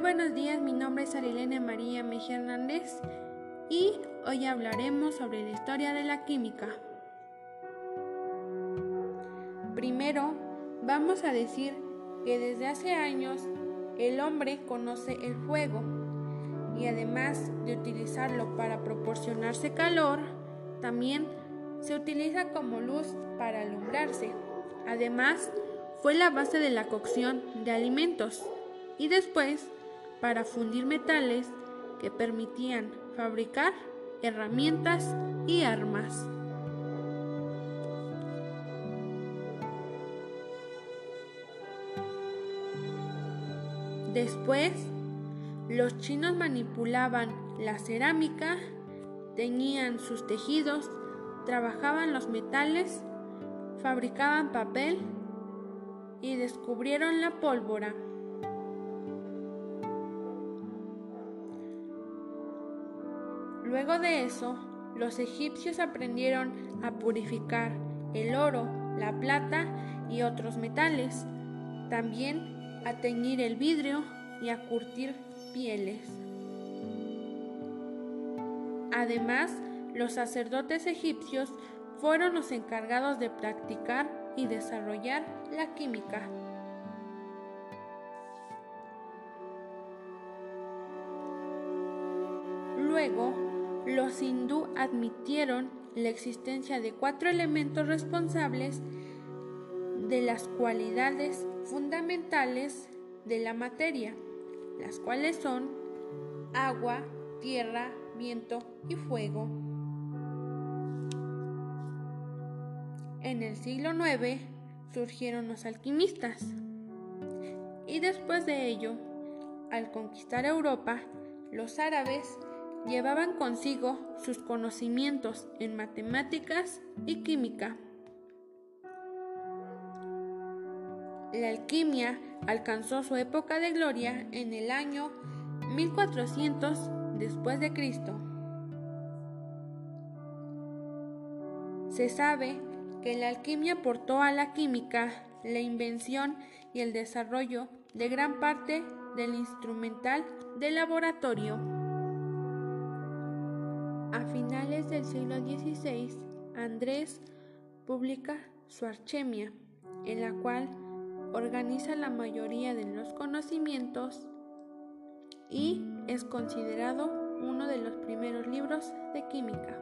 Buenos días, mi nombre es Arilene María Mejía Hernández y hoy hablaremos sobre la historia de la química. Primero, vamos a decir que desde hace años el hombre conoce el fuego y además de utilizarlo para proporcionarse calor, también se utiliza como luz para alumbrarse. Además, fue la base de la cocción de alimentos y después para fundir metales que permitían fabricar herramientas y armas. Después, los chinos manipulaban la cerámica, teñían sus tejidos, trabajaban los metales, fabricaban papel y descubrieron la pólvora. Luego de eso, los egipcios aprendieron a purificar el oro, la plata y otros metales, también a teñir el vidrio y a curtir pieles. Además, los sacerdotes egipcios fueron los encargados de practicar y desarrollar la química. Luego, los hindú admitieron la existencia de cuatro elementos responsables de las cualidades fundamentales de la materia, las cuales son agua, tierra, viento y fuego. En el siglo IX surgieron los alquimistas y después de ello, al conquistar Europa, los árabes llevaban consigo sus conocimientos en matemáticas y química. La alquimia alcanzó su época de gloria en el año 1400 después de Cristo. Se sabe que la alquimia aportó a la química la invención y el desarrollo de gran parte del instrumental de laboratorio. A finales del siglo XVI, Andrés publica su Archemia, en la cual organiza la mayoría de los conocimientos y es considerado uno de los primeros libros de química.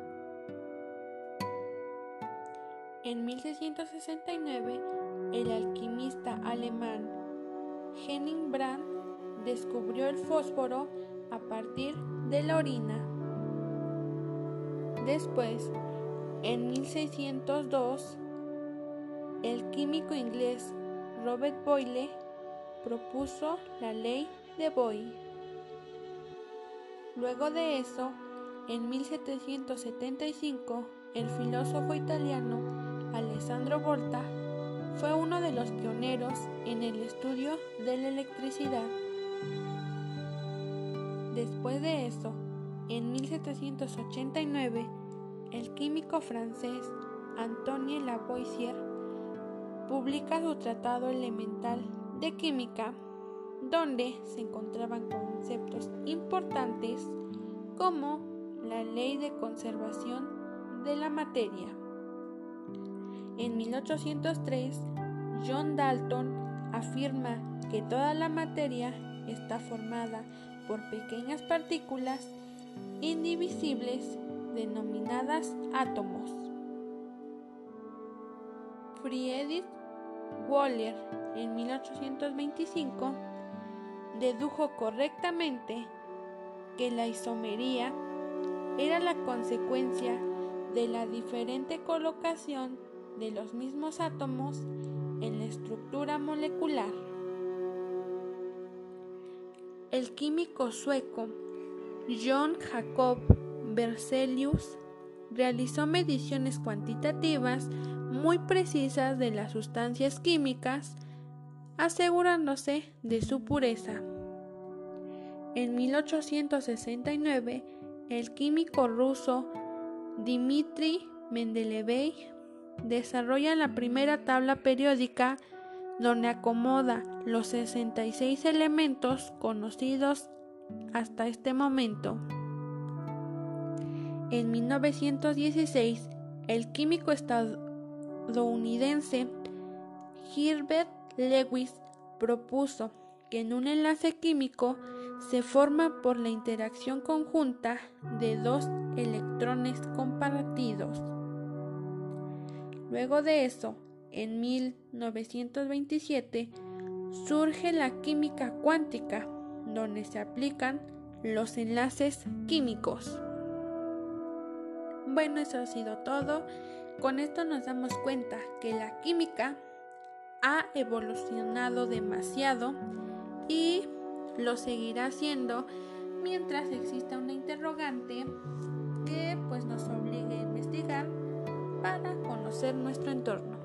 En 1669, el alquimista alemán Henning Brandt descubrió el fósforo a partir de la orina. Después, en 1602, el químico inglés Robert Boyle propuso la ley de Boyle. Luego de eso, en 1775, el filósofo italiano Alessandro Volta fue uno de los pioneros en el estudio de la electricidad. Después de eso, en 1789, el químico francés Antoine Lavoisier publica su Tratado Elemental de Química, donde se encontraban conceptos importantes como la ley de conservación de la materia. En 1803, John Dalton afirma que toda la materia está formada por pequeñas partículas indivisibles denominadas átomos. Friedrich Waller en 1825 dedujo correctamente que la isomería era la consecuencia de la diferente colocación de los mismos átomos en la estructura molecular. El químico sueco John Jacob Berzelius realizó mediciones cuantitativas muy precisas de las sustancias químicas, asegurándose de su pureza. En 1869, el químico ruso Dmitry Mendeleev desarrolla la primera tabla periódica donde acomoda los 66 elementos conocidos hasta este momento. En 1916, el químico estadounidense Herbert Lewis propuso que en un enlace químico se forma por la interacción conjunta de dos electrones compartidos. Luego de eso, en 1927, surge la química cuántica, donde se aplican los enlaces químicos. Bueno, eso ha sido todo. Con esto nos damos cuenta que la química ha evolucionado demasiado y lo seguirá haciendo mientras exista una interrogante que pues nos obligue a investigar para conocer nuestro entorno.